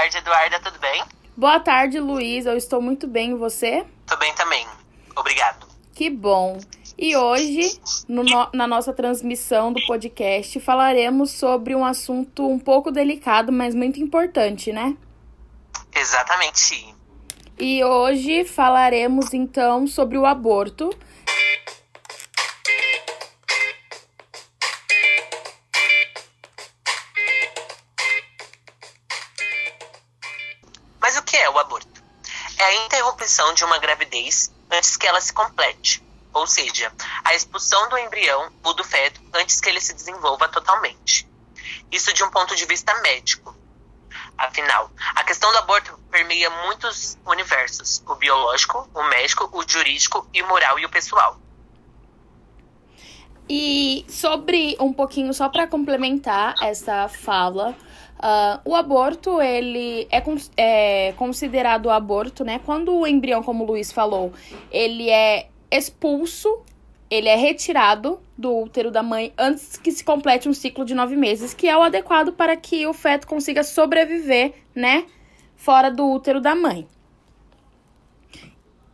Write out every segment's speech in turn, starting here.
tarde, Eduarda, tudo bem? Boa tarde, Luiz. Eu estou muito bem, e você? Tô bem também. Obrigado. Que bom. E hoje, no, na nossa transmissão do podcast, falaremos sobre um assunto um pouco delicado, mas muito importante, né? Exatamente. E hoje falaremos então sobre o aborto. Interrupção de uma gravidez antes que ela se complete, ou seja, a expulsão do embrião ou do feto antes que ele se desenvolva totalmente. Isso de um ponto de vista médico. Afinal, a questão do aborto permeia muitos universos: o biológico, o médico, o jurídico, e moral e o pessoal. E sobre um pouquinho, só para complementar essa fala, uh, o aborto ele é, é considerado aborto, né? Quando o embrião, como o Luiz falou, ele é expulso, ele é retirado do útero da mãe antes que se complete um ciclo de nove meses, que é o adequado para que o feto consiga sobreviver, né? Fora do útero da mãe.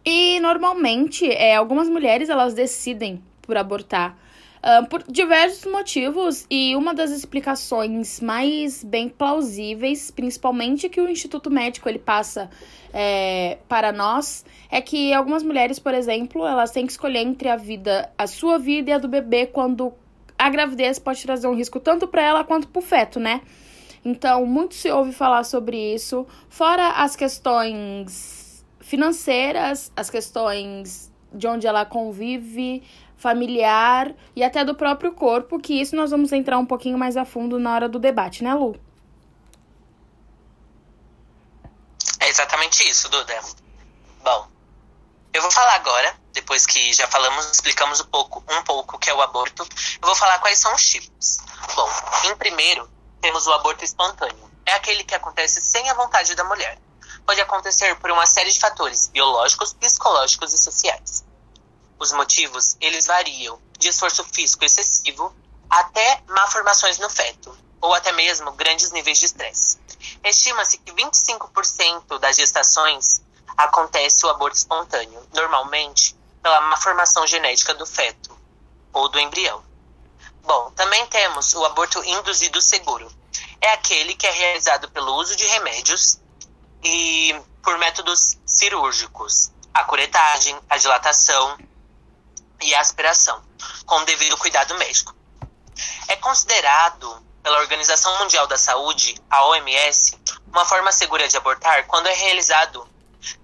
E normalmente, é, algumas mulheres elas decidem por abortar uh, por diversos motivos e uma das explicações mais bem plausíveis, principalmente que o Instituto Médico ele passa é, para nós, é que algumas mulheres, por exemplo, elas têm que escolher entre a vida, a sua vida e a do bebê quando a gravidez pode trazer um risco tanto para ela quanto para o feto, né? Então, muito se ouve falar sobre isso, fora as questões financeiras, as questões de onde ela convive, familiar e até do próprio corpo, que isso nós vamos entrar um pouquinho mais a fundo na hora do debate, né, Lu? É exatamente isso, Duda. Bom, eu vou falar agora, depois que já falamos, explicamos um pouco, um pouco o que é o aborto, eu vou falar quais são os tipos. Bom, em primeiro, temos o aborto espontâneo. É aquele que acontece sem a vontade da mulher. Pode acontecer por uma série de fatores biológicos, psicológicos e sociais. Os motivos, eles variam de esforço físico excessivo até malformações no feto, ou até mesmo grandes níveis de estresse. Estima-se que 25% das gestações acontece o aborto espontâneo, normalmente pela malformação genética do feto ou do embrião. Bom, também temos o aborto induzido seguro. É aquele que é realizado pelo uso de remédios e por métodos cirúrgicos, a curetagem, a dilatação, e aspiração, com devido cuidado médico. É considerado pela Organização Mundial da Saúde, a OMS, uma forma segura de abortar quando é realizado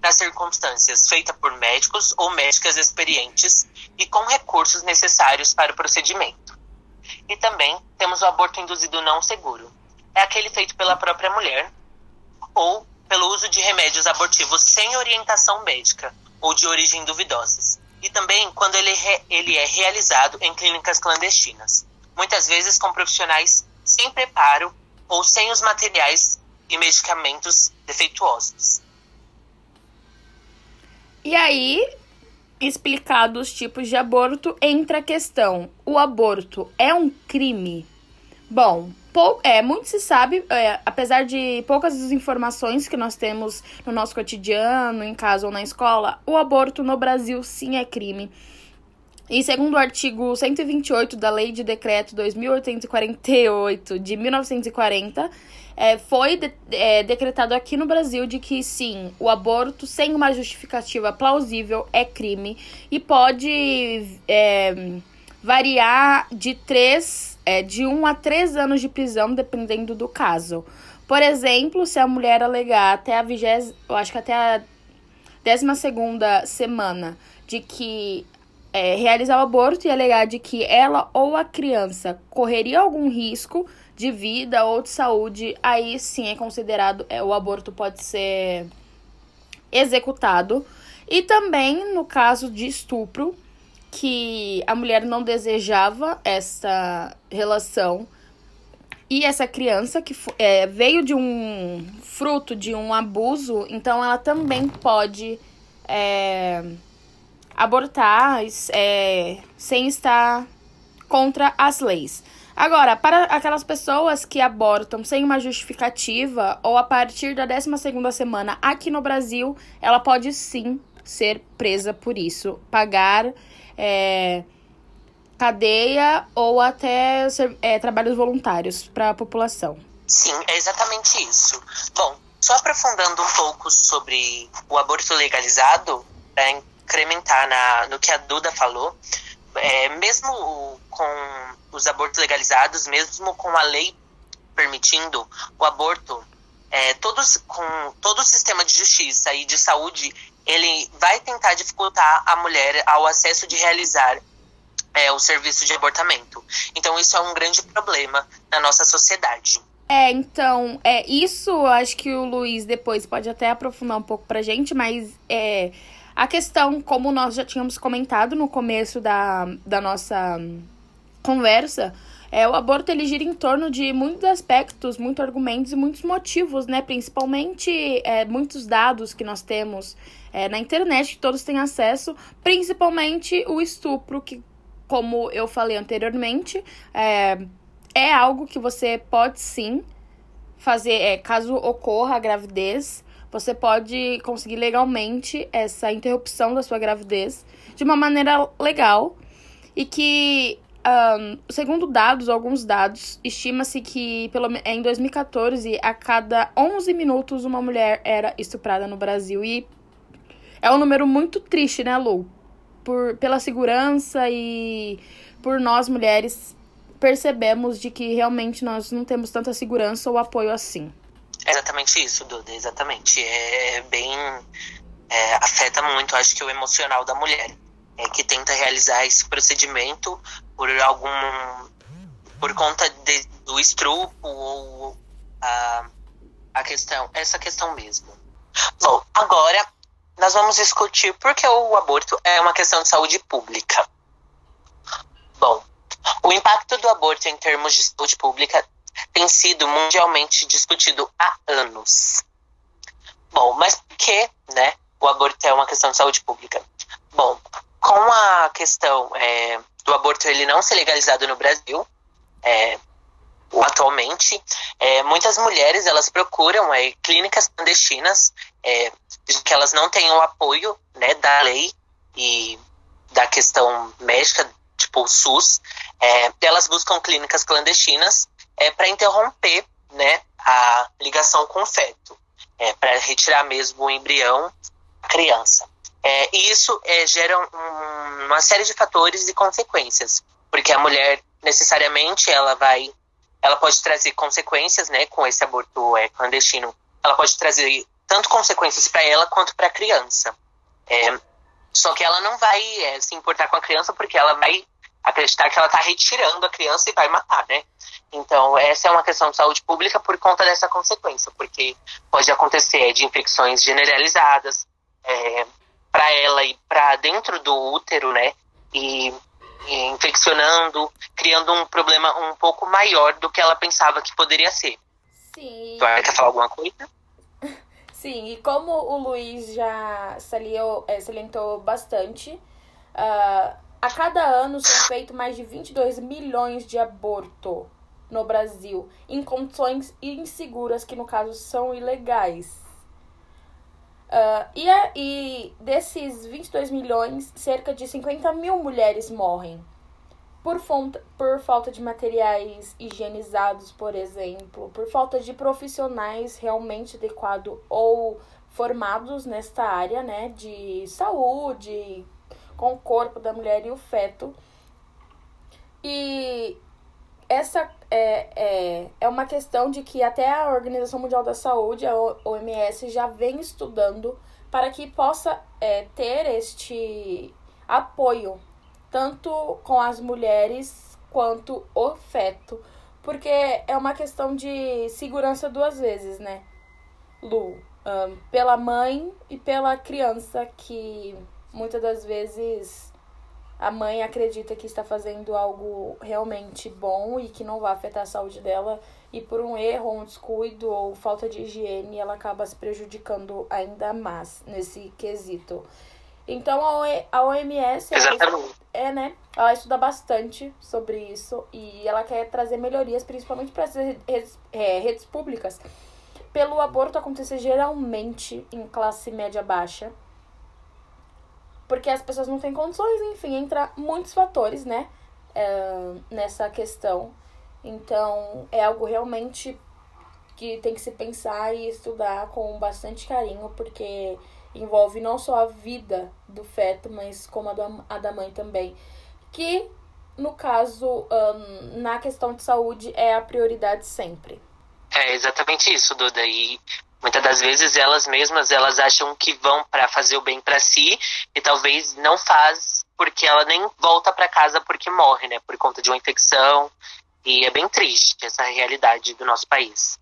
nas circunstâncias feita por médicos ou médicas experientes e com recursos necessários para o procedimento. E também temos o aborto induzido não seguro. É aquele feito pela própria mulher ou pelo uso de remédios abortivos sem orientação médica ou de origem duvidosas, e também quando ele, ele é realizado em clínicas clandestinas, muitas vezes com profissionais sem preparo ou sem os materiais e medicamentos defeituosos. E aí, explicados os tipos de aborto, entra a questão: o aborto é um crime? Bom, pou, é, muito se sabe, é, apesar de poucas informações que nós temos no nosso cotidiano, em casa ou na escola, o aborto no Brasil sim é crime. E segundo o artigo 128 da Lei de Decreto 2848 de 1940, é, foi de, é, decretado aqui no Brasil de que sim, o aborto sem uma justificativa plausível é crime e pode é, variar de três é, de 1 um a 3 anos de prisão, dependendo do caso. Por exemplo, se a mulher alegar até a vigésima, eu acho que até a 12 segunda semana de que é, realizar o aborto e alegar de que ela ou a criança correria algum risco de vida ou de saúde, aí sim é considerado, é, o aborto pode ser executado. E também no caso de estupro, que a mulher não desejava essa relação e essa criança que é, veio de um fruto de um abuso, então ela também pode é, abortar é, sem estar contra as leis. Agora, para aquelas pessoas que abortam sem uma justificativa ou a partir da 12 semana aqui no Brasil, ela pode sim ser presa por isso. Pagar é, cadeia ou até é, trabalhos voluntários para a população. Sim, é exatamente isso. Bom, só aprofundando um pouco sobre o aborto legalizado, para incrementar na, no que a Duda falou, é, mesmo com os abortos legalizados, mesmo com a lei permitindo o aborto, é, todos, com todo o sistema de justiça e de saúde, ele vai tentar dificultar a mulher ao acesso de realizar é, o serviço de abortamento. Então, isso é um grande problema na nossa sociedade. É, então, é isso acho que o Luiz depois pode até aprofundar um pouco pra gente, mas é, a questão, como nós já tínhamos comentado no começo da, da nossa conversa, é, o aborto ele gira em torno de muitos aspectos, muitos argumentos e muitos motivos, né? Principalmente é, muitos dados que nós temos é, na internet, que todos têm acesso, principalmente o estupro, que, como eu falei anteriormente, é, é algo que você pode sim fazer, é, caso ocorra a gravidez, você pode conseguir legalmente essa interrupção da sua gravidez de uma maneira legal e que um, segundo dados, alguns dados, estima-se que pelo, em 2014, a cada 11 minutos, uma mulher era estuprada no Brasil. E é um número muito triste, né, Lu? Por, pela segurança e por nós mulheres percebemos de que realmente nós não temos tanta segurança ou apoio assim. É exatamente isso, Duda, exatamente. É bem. É, afeta muito, acho que, o emocional da mulher. É, que tenta realizar esse procedimento por algum. por conta de, do estrupo ou a, a questão. essa questão mesmo. Bom, agora nós vamos discutir por que o aborto é uma questão de saúde pública. Bom, o impacto do aborto em termos de saúde pública tem sido mundialmente discutido há anos. Bom, mas por que, né, o aborto é uma questão de saúde pública? Bom, com a questão é, do aborto ele não ser legalizado no Brasil, é, atualmente, é, muitas mulheres elas procuram é, clínicas clandestinas, é, que elas não têm o apoio né, da lei e da questão médica, tipo o SUS, é, elas buscam clínicas clandestinas é, para interromper né, a ligação com o feto, é, para retirar mesmo o embrião da criança. É, e isso é, gera um, uma série de fatores e consequências, porque a mulher necessariamente ela vai, ela pode trazer consequências, né, com esse aborto é, clandestino. Ela pode trazer tanto consequências para ela quanto para a criança. É, só que ela não vai é, se importar com a criança porque ela vai acreditar que ela está retirando a criança e vai matar, né? Então, essa é uma questão de saúde pública por conta dessa consequência, porque pode acontecer de infecções generalizadas é, para ela e para dentro do útero, né? E, e infeccionando, criando um problema um pouco maior do que ela pensava que poderia ser. Sim. Tu quer falar alguma coisa? Sim, e como o Luiz já saliou, é, salientou bastante, uh, a cada ano são feitos mais de 22 milhões de abortos no Brasil, em condições inseguras, que no caso são ilegais. Uh, e, e desses 22 milhões, cerca de 50 mil mulheres morrem por, fonta, por falta de materiais higienizados, por exemplo, por falta de profissionais realmente adequados ou formados nesta área né, de saúde, com o corpo da mulher e o feto. E essa é, é, é uma questão de que até a Organização Mundial da Saúde, a OMS, já vem estudando para que possa é, ter este apoio, tanto com as mulheres quanto o feto, porque é uma questão de segurança duas vezes, né, Lu? Um, pela mãe e pela criança que muitas das vezes a mãe acredita que está fazendo algo realmente bom e que não vai afetar a saúde dela e por um erro, um descuido ou falta de higiene, ela acaba se prejudicando ainda mais nesse quesito. Então a OMS é, né? Ela estuda bastante sobre isso e ela quer trazer melhorias, principalmente para as redes, é, redes públicas, pelo aborto acontecer geralmente em classe média baixa. Porque as pessoas não têm condições, enfim, entra muitos fatores, né? É, nessa questão. Então, é algo realmente que tem que se pensar e estudar com bastante carinho, porque envolve não só a vida do feto, mas como a, a da mãe também. Que, no caso, um, na questão de saúde, é a prioridade sempre. É exatamente isso, Duda. E muitas das vezes elas mesmas elas acham que vão para fazer o bem para si e talvez não faz porque ela nem volta para casa porque morre, né, por conta de uma infecção. E é bem triste essa realidade do nosso país.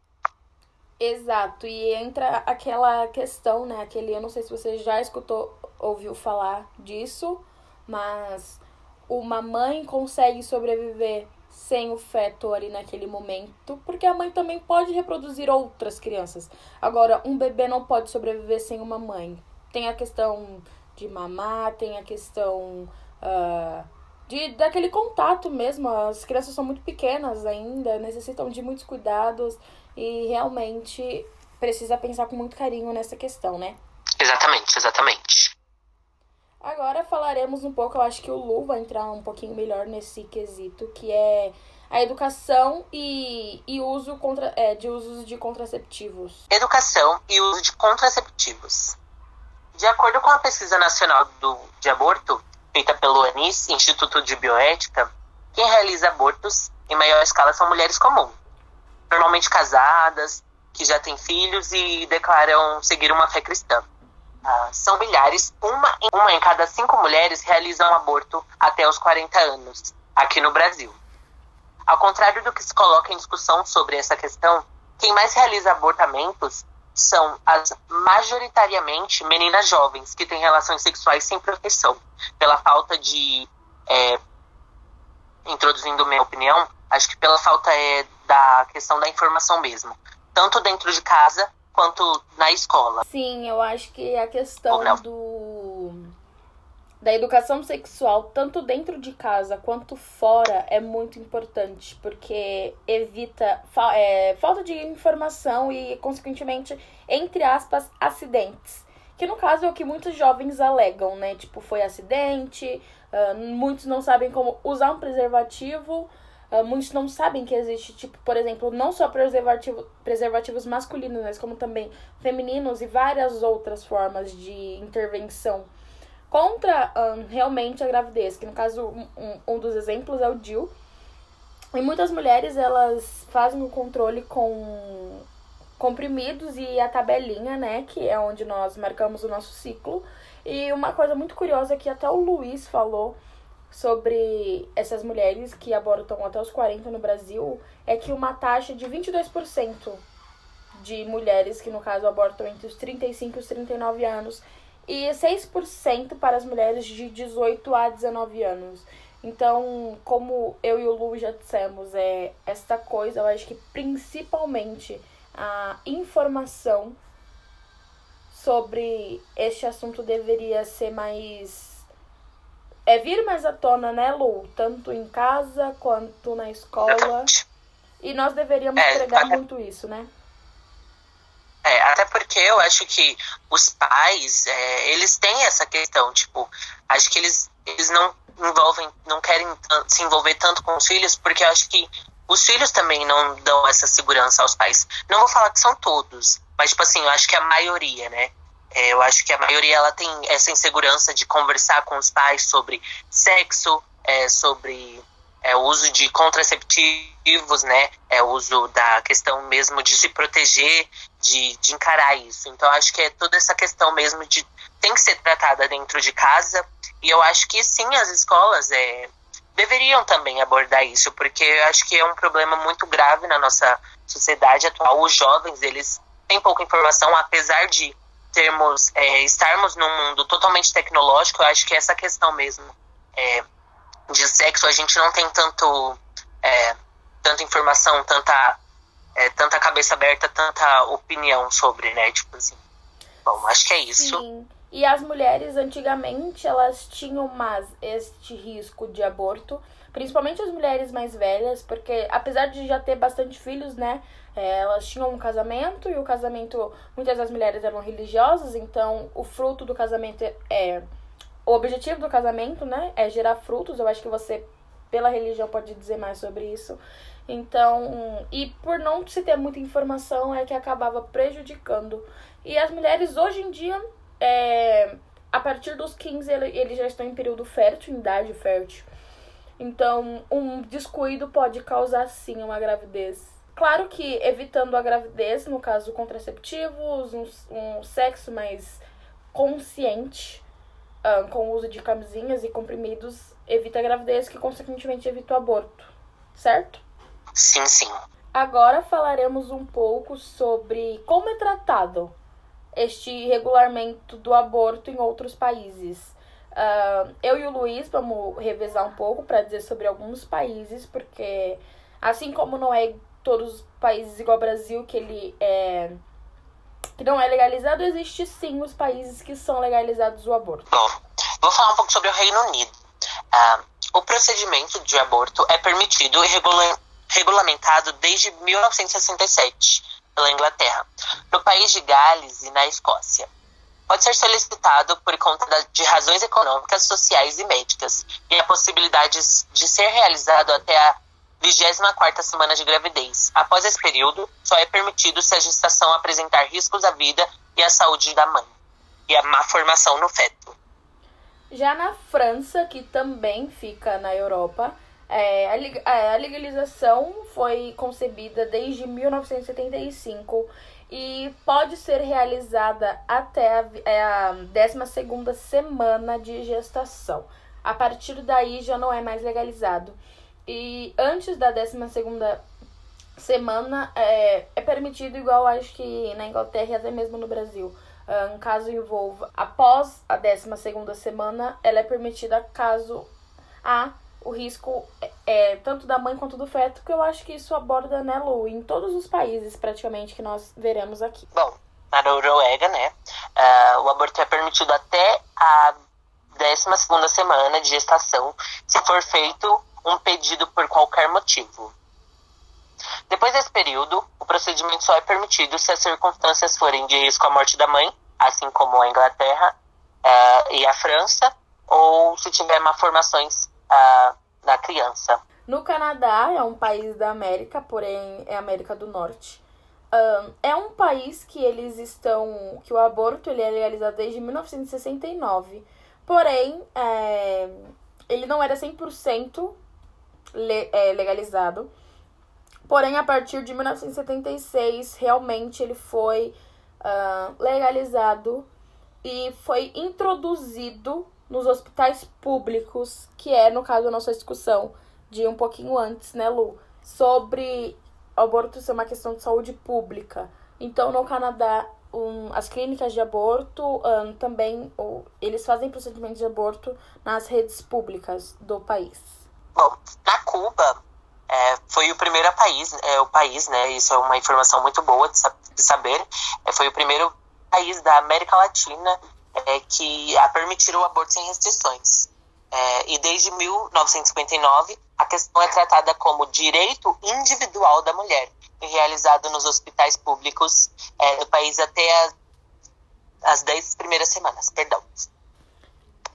Exato, e entra aquela questão, né? Aquele, eu não sei se você já escutou, ouviu falar disso, mas uma mãe consegue sobreviver sem o feto ali naquele momento, porque a mãe também pode reproduzir outras crianças. Agora, um bebê não pode sobreviver sem uma mãe. Tem a questão de mamar, tem a questão uh, de daquele contato mesmo. As crianças são muito pequenas ainda, necessitam de muitos cuidados e realmente precisa pensar com muito carinho nessa questão, né? Exatamente, exatamente. Agora falaremos um pouco, eu acho que o Lu vai entrar um pouquinho melhor nesse quesito, que é a educação e, e uso contra, é, de usos de contraceptivos. Educação e uso de contraceptivos. De acordo com a pesquisa nacional do, de aborto, feita pelo ANIS, Instituto de Bioética, quem realiza abortos em maior escala são mulheres comuns normalmente casadas, que já têm filhos e declaram seguir uma fé cristã. Ah, são milhares, uma, uma em cada cinco mulheres realizam aborto até os 40 anos, aqui no Brasil. Ao contrário do que se coloca em discussão sobre essa questão, quem mais realiza abortamentos são as majoritariamente meninas jovens que têm relações sexuais sem proteção, pela falta de. É, introduzindo minha opinião, acho que pela falta é, da questão da informação mesmo. Tanto dentro de casa quanto na escola. Sim, eu acho que a questão do da educação sexual, tanto dentro de casa quanto fora, é muito importante, porque evita fa é, falta de informação e, consequentemente, entre aspas, acidentes. Que no caso é o que muitos jovens alegam, né? Tipo, foi acidente, uh, muitos não sabem como usar um preservativo Uh, muitos não sabem que existe, tipo, por exemplo, não só preservativo, preservativos masculinos, mas como também femininos e várias outras formas de intervenção contra um, realmente a gravidez, que no caso um, um dos exemplos é o DIU. E muitas mulheres elas fazem o controle com comprimidos e a tabelinha, né, que é onde nós marcamos o nosso ciclo. E uma coisa muito curiosa que até o Luiz falou sobre essas mulheres que abortam até os 40 no Brasil é que uma taxa de 22% de mulheres que, no caso, abortam entre os 35 e os 39 anos e 6% para as mulheres de 18 a 19 anos. Então, como eu e o Lu já dissemos, é esta coisa, eu acho que principalmente a informação sobre este assunto deveria ser mais é vir mais à tona, né, Lu? Tanto em casa quanto na escola. Exatamente. E nós deveríamos é, pregar até... muito isso, né? É, até porque eu acho que os pais, é, eles têm essa questão, tipo, acho que eles, eles não envolvem, não querem se envolver tanto com os filhos, porque eu acho que os filhos também não dão essa segurança aos pais. Não vou falar que são todos, mas, tipo assim, eu acho que a maioria, né? É, eu acho que a maioria ela tem essa insegurança de conversar com os pais sobre sexo, é, sobre é, o uso de contraceptivos, né? É o uso da questão mesmo de se proteger, de, de encarar isso. Então, acho que é toda essa questão mesmo de tem que ser tratada dentro de casa. E eu acho que sim, as escolas é, deveriam também abordar isso, porque eu acho que é um problema muito grave na nossa sociedade atual. Os jovens, eles têm pouca informação, apesar de termos, é, estarmos num mundo totalmente tecnológico, eu acho que essa questão mesmo é, de sexo, a gente não tem tanto, é, tanta informação, tanta, é, tanta cabeça aberta, tanta opinião sobre, né? Tipo assim. Bom, acho que é isso. Sim. E as mulheres antigamente elas tinham mais este risco de aborto, principalmente as mulheres mais velhas, porque apesar de já ter bastante filhos, né, é, elas tinham um casamento e o casamento muitas das mulheres eram religiosas, então o fruto do casamento é o objetivo do casamento, né, é gerar frutos. Eu acho que você pela religião pode dizer mais sobre isso. Então, e por não se ter muita informação é que acabava prejudicando. E as mulheres hoje em dia, é, a partir dos 15, eles já estão em período fértil, em idade fértil. Então, um descuido pode causar sim uma gravidez. Claro que evitando a gravidez, no caso contraceptivos, um, um sexo mais consciente, uh, com o uso de camisinhas e comprimidos, evita a gravidez, que consequentemente evita o aborto, certo? Sim, sim. Agora falaremos um pouco sobre como é tratado este regulamento do aborto em outros países. Uh, eu e o Luiz vamos revezar um pouco para dizer sobre alguns países, porque assim como não é todos os países igual ao Brasil que ele é que não é legalizado, existe sim os países que são legalizados o aborto. Bom, vou falar um pouco sobre o Reino Unido. Uh, o procedimento de aborto é permitido e regula regulamentado desde 1967 pela Inglaterra, no país de Gales e na Escócia. Pode ser solicitado por conta de razões econômicas, sociais e médicas, e a possibilidade de ser realizado até a 24 semana de gravidez. Após esse período, só é permitido se a gestação apresentar riscos à vida e à saúde da mãe e a má formação no feto. Já na França, que também fica na Europa, é, a, legalização foi concebida desde 1975 e pode ser realizada até a, é a 12 semana de gestação. A partir daí já não é mais legalizado. E antes da 12 semana é, é permitido, igual acho que na Inglaterra e até mesmo no Brasil. Um caso envolva após a 12 semana, ela é permitida caso há o risco é, tanto da mãe quanto do feto, que eu acho que isso aborda, né, Lu, em todos os países praticamente que nós veremos aqui. Bom, na Noruega, né, uh, o aborto é permitido até a 12 semana de gestação, se for feito um pedido por qualquer motivo. Depois desse período, o procedimento só é permitido se as circunstâncias forem de risco à morte da mãe, assim como a Inglaterra uh, e a França, ou se tiver malformações uh, da criança. No Canadá, é um país da América, porém é América do Norte. É um país que eles estão. que o aborto ele é legalizado desde 1969. Porém, é, ele não era 100% le, é, legalizado. Porém, a partir de 1976, realmente ele foi uh, legalizado e foi introduzido nos hospitais públicos, que é, no caso, a nossa discussão de um pouquinho antes, né, Lu? Sobre aborto ser uma questão de saúde pública. Então, no Canadá, um, as clínicas de aborto um, também, ou, eles fazem procedimentos de aborto nas redes públicas do país. Bom, na Cuba, é, foi o primeiro país, é, o país, né, isso é uma informação muito boa de, de saber, é, foi o primeiro país da América Latina é, que a permitiram o aborto sem restrições. É, e desde 1959, a questão é tratada como direito individual da mulher realizado nos hospitais públicos é, do país até as, as 10 primeiras semanas. Perdão.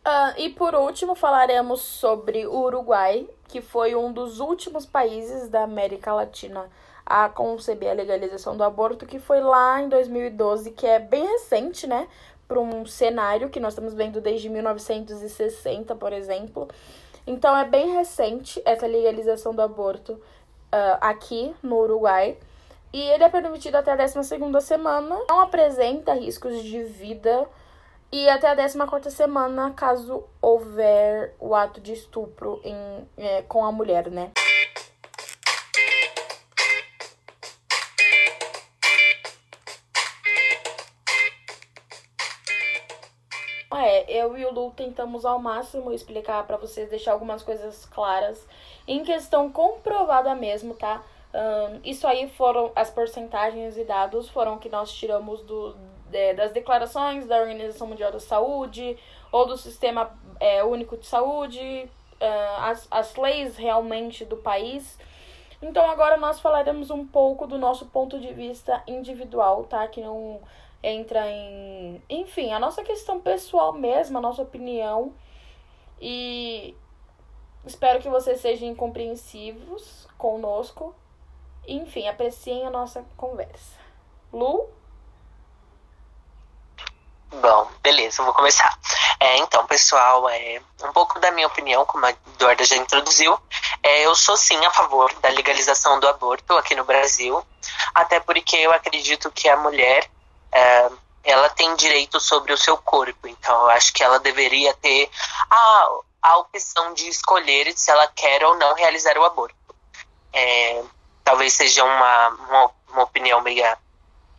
Uh, e por último, falaremos sobre o Uruguai, que foi um dos últimos países da América Latina a conceber a legalização do aborto, que foi lá em 2012, que é bem recente, né? para um cenário que nós estamos vendo desde 1960, por exemplo. Então é bem recente essa legalização do aborto uh, aqui no Uruguai. E ele é permitido até a 12 semana, não apresenta riscos de vida. E até a 14 semana, caso houver o ato de estupro em, é, com a mulher, né? É, eu e o Lu tentamos ao máximo explicar para vocês, deixar algumas coisas claras. Em questão comprovada mesmo, tá? Um, isso aí foram as porcentagens e dados foram que nós tiramos do, é, das declarações da Organização Mundial da Saúde ou do Sistema é, Único de Saúde, uh, as, as leis realmente do país. Então agora nós falaremos um pouco do nosso ponto de vista individual, tá? Que não entra em. Enfim, a nossa questão pessoal mesmo, a nossa opinião. E espero que vocês sejam compreensivos conosco. Enfim, apreciem a nossa conversa. Lu? Bom, beleza, eu vou começar. É, então, pessoal, é, um pouco da minha opinião, como a Eduarda já introduziu, é, eu sou sim a favor da legalização do aborto aqui no Brasil, até porque eu acredito que a mulher é, ela tem direito sobre o seu corpo, então eu acho que ela deveria ter a, a opção de escolher se ela quer ou não realizar o aborto. É, talvez seja uma, uma, uma opinião meio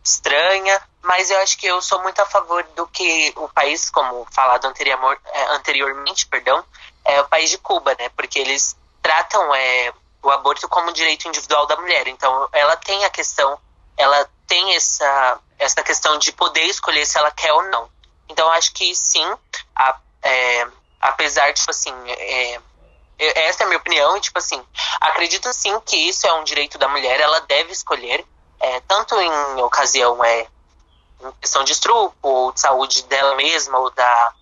estranha, mas eu acho que eu sou muito a favor do que o país, como falado anterior, é, anteriormente, perdão, é o país de Cuba, né? Porque eles tratam é, o aborto como direito individual da mulher. Então, ela tem a questão, ela tem essa, essa questão de poder escolher se ela quer ou não. Então, acho que sim, a, é, apesar, tipo assim, é, essa é a minha opinião, e, tipo assim, acredito sim que isso é um direito da mulher, ela deve escolher, é, tanto em ocasião é, questão de estrupo, ou de saúde dela mesma, ou da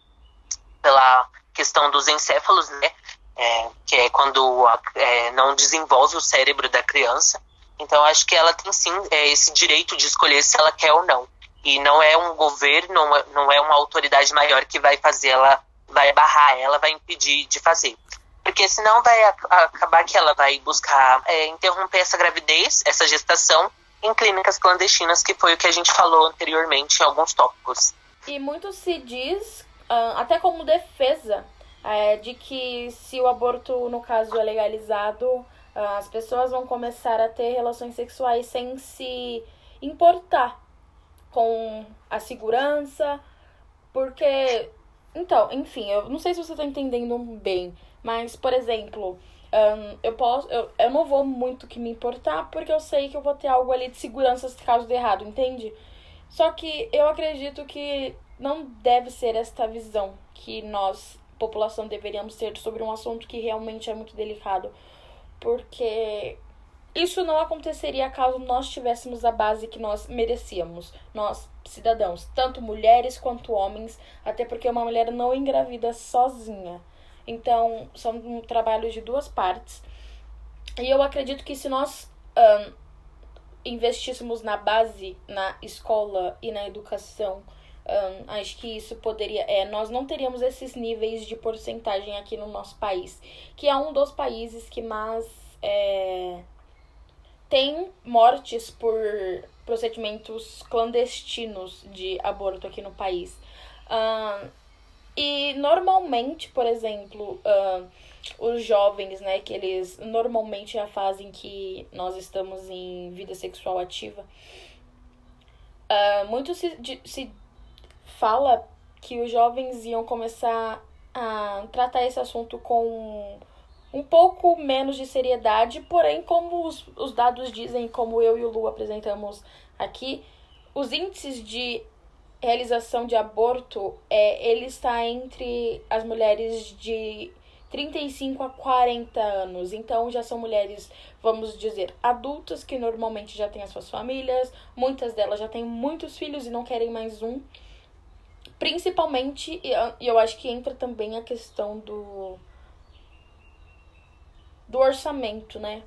pela questão dos encéfalos, né? É, que é quando é, não desenvolve o cérebro da criança. Então, acho que ela tem sim é, esse direito de escolher se ela quer ou não. E não é um governo, não é, não é uma autoridade maior que vai fazer ela, vai barrar ela, vai impedir de fazer. Porque senão vai acabar que ela vai buscar é, interromper essa gravidez, essa gestação, em clínicas clandestinas, que foi o que a gente falou anteriormente em alguns tópicos. E muito se diz, ah, até como defesa, é, de que se o aborto, no caso, é legalizado, ah, as pessoas vão começar a ter relações sexuais sem se importar com a segurança, porque. Então, enfim, eu não sei se você está entendendo bem, mas, por exemplo, um, eu posso. Eu, eu não vou muito que me importar, porque eu sei que eu vou ter algo ali de segurança caso dê errado, entende? Só que eu acredito que não deve ser esta visão que nós, população, deveríamos ter sobre um assunto que realmente é muito delicado. Porque isso não aconteceria caso nós tivéssemos a base que nós merecíamos, nós cidadãos, tanto mulheres quanto homens, até porque uma mulher não engravida sozinha. Então, são trabalhos de duas partes. E eu acredito que se nós um, investíssemos na base, na escola e na educação, um, acho que isso poderia. É, nós não teríamos esses níveis de porcentagem aqui no nosso país, que é um dos países que mais é, tem mortes por procedimentos clandestinos de aborto aqui no país. Um, e normalmente, por exemplo, uh, os jovens, né, que eles normalmente é a fase em que nós estamos em vida sexual ativa, uh, muito se, de, se fala que os jovens iam começar a tratar esse assunto com um pouco menos de seriedade, porém, como os, os dados dizem, como eu e o Lu apresentamos aqui, os índices de realização de aborto, é, ele está entre as mulheres de 35 a 40 anos. Então já são mulheres, vamos dizer, adultas que normalmente já têm as suas famílias, muitas delas já têm muitos filhos e não querem mais um. Principalmente, e eu acho que entra também a questão do do orçamento, né?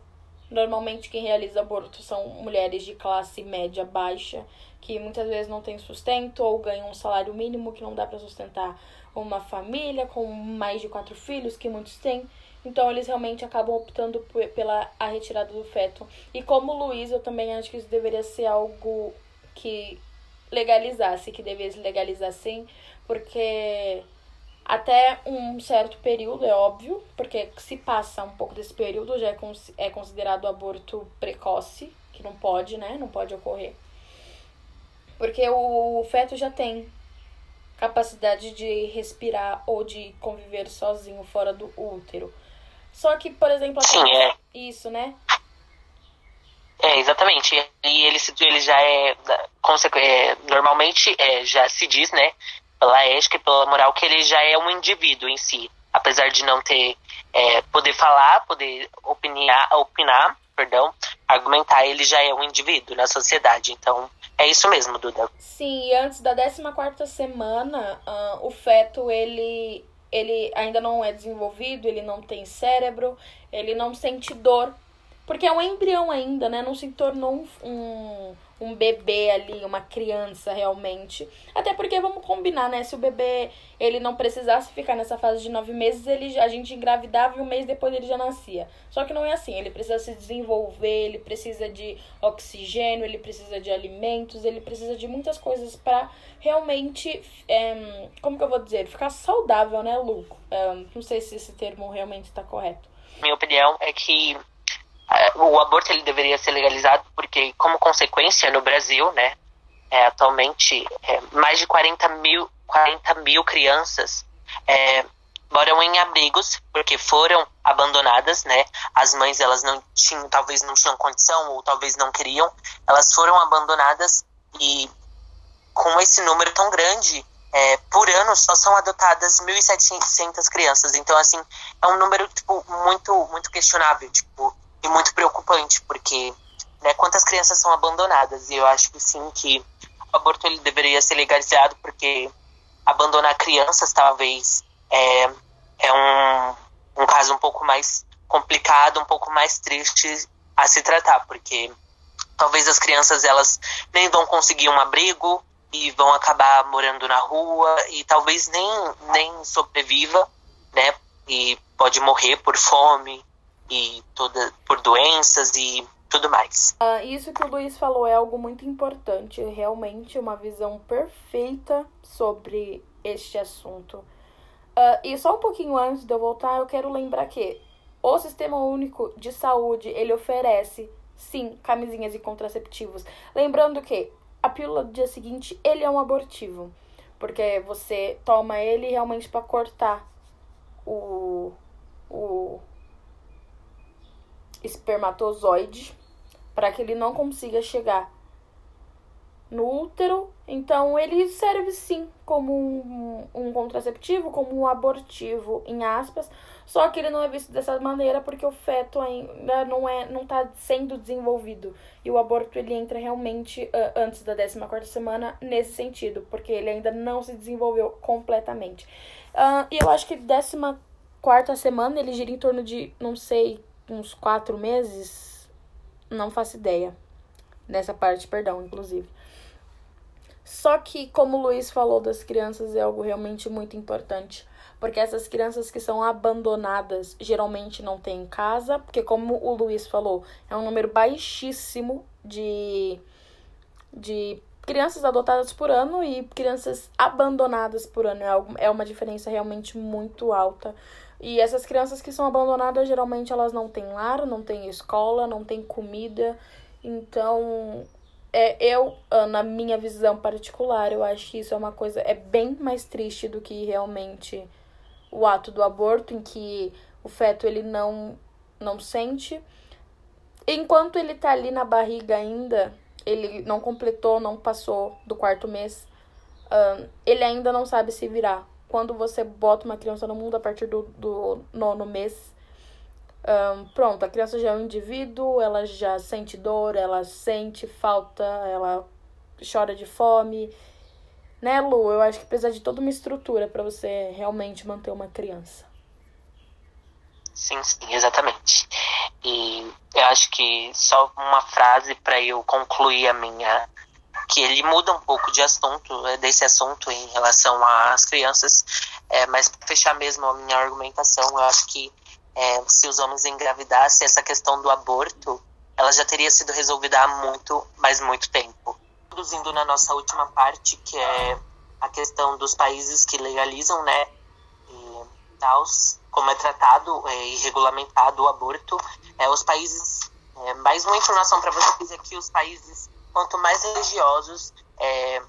Normalmente quem realiza aborto são mulheres de classe média baixa, que muitas vezes não têm sustento ou ganham um salário mínimo que não dá para sustentar uma família com mais de quatro filhos, que muitos têm. Então eles realmente acabam optando pela a retirada do feto. E como Luiz, eu também acho que isso deveria ser algo que legalizasse, que deveria legalizar sim, porque até um certo período, é óbvio, porque se passa um pouco desse período, já é, é considerado aborto precoce, que não pode, né? Não pode ocorrer. Porque o feto já tem capacidade de respirar ou de conviver sozinho fora do útero. Só que, por exemplo, Sim, é. isso, né? É, exatamente. E ele, ele já é, é normalmente é, já se diz, né, pela ética e pela moral, que ele já é um indivíduo em si. Apesar de não ter, é, poder falar, poder opinar, opinar, perdão, argumentar, ele já é um indivíduo na sociedade. Então, é isso mesmo, Duda. Sim, e antes da 14 semana, uh, o feto, ele, ele ainda não é desenvolvido, ele não tem cérebro, ele não sente dor porque é um embrião ainda, né? Não se tornou um, um, um, bebê ali, uma criança realmente. Até porque, vamos combinar, né? Se o bebê ele não precisasse ficar nessa fase de nove meses, ele, a gente engravidava e um mês depois ele já nascia. Só que não é assim. Ele precisa se desenvolver, ele precisa de oxigênio, ele precisa de alimentos, ele precisa de muitas coisas para realmente. É, como que eu vou dizer? Ficar saudável, né, Lu? É, não sei se esse termo realmente está correto. Minha opinião é que o aborto ele deveria ser legalizado porque, como consequência, no Brasil, né, é, atualmente, é, mais de 40 mil, 40 mil crianças é, moram em abrigos porque foram abandonadas, né? As mães elas não tinham, talvez não tinham condição ou talvez não queriam, elas foram abandonadas e com esse número tão grande, é, por ano só são adotadas 1.700 crianças. Então assim é um número tipo muito muito questionável, tipo e muito preocupante, porque né, quantas crianças são abandonadas. E eu acho que sim, que o aborto ele deveria ser legalizado, porque abandonar crianças talvez é, é um, um caso um pouco mais complicado, um pouco mais triste a se tratar, porque talvez as crianças elas nem vão conseguir um abrigo e vão acabar morando na rua e talvez nem, nem sobreviva, né? E pode morrer por fome, e toda por doenças e tudo mais. Uh, isso que o Luiz falou é algo muito importante, realmente uma visão perfeita sobre este assunto. Uh, e só um pouquinho antes de eu voltar, eu quero lembrar que o Sistema Único de Saúde ele oferece sim camisinhas e contraceptivos. Lembrando que a pílula do dia seguinte ele é um abortivo, porque você toma ele realmente para cortar o, o espermatozoide para que ele não consiga chegar no útero. Então, ele serve sim como um, um, contraceptivo, como um abortivo, em aspas. Só que ele não é visto dessa maneira porque o feto ainda não é não está sendo desenvolvido. E o aborto ele entra realmente uh, antes da 14 semana nesse sentido, porque ele ainda não se desenvolveu completamente. Uh, e eu acho que 14 semana ele gira em torno de, não sei, uns quatro meses, não faço ideia. Nessa parte, perdão, inclusive. Só que, como o Luiz falou das crianças, é algo realmente muito importante. Porque essas crianças que são abandonadas geralmente não têm casa, porque, como o Luiz falou, é um número baixíssimo de, de crianças adotadas por ano e crianças abandonadas por ano. É, algo, é uma diferença realmente muito alta e essas crianças que são abandonadas, geralmente elas não têm lar, não têm escola, não têm comida. Então, é, eu, ah, na minha visão particular, eu acho que isso é uma coisa, é bem mais triste do que realmente o ato do aborto, em que o feto ele não, não sente. Enquanto ele tá ali na barriga ainda, ele não completou, não passou do quarto mês, um, ele ainda não sabe se virar quando você bota uma criança no mundo a partir do, do nono mês, um, pronto, a criança já é um indivíduo, ela já sente dor, ela sente falta, ela chora de fome. Né, Lu? Eu acho que precisa de toda uma estrutura para você realmente manter uma criança. Sim, sim, exatamente. E eu acho que só uma frase para eu concluir a minha que ele muda um pouco de assunto, é, desse assunto em relação às crianças, é, mas para fechar mesmo a minha argumentação, eu acho que é, se os homens engravidassem, essa questão do aborto, ela já teria sido resolvida há muito, mas muito tempo. Introduzindo na nossa última parte, que é a questão dos países que legalizam, né, tals, como é tratado é, e regulamentado o aborto, é, os países, é, mais uma informação para vocês é que os países quanto mais religiosos, é,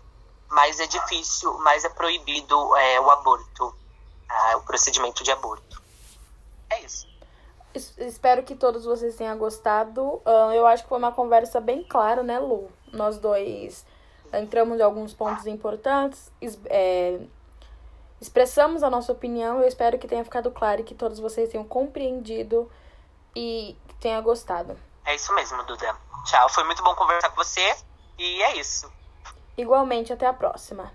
mais é difícil, mais é proibido é, o aborto, o procedimento de aborto. É isso. espero que todos vocês tenham gostado. Eu acho que foi uma conversa bem clara, né, Lu? Nós dois entramos em alguns pontos importantes, é, expressamos a nossa opinião. Eu espero que tenha ficado claro e que todos vocês tenham compreendido e tenham gostado. É isso mesmo, Duda. Tchau, foi muito bom conversar com você e é isso. Igualmente, até a próxima.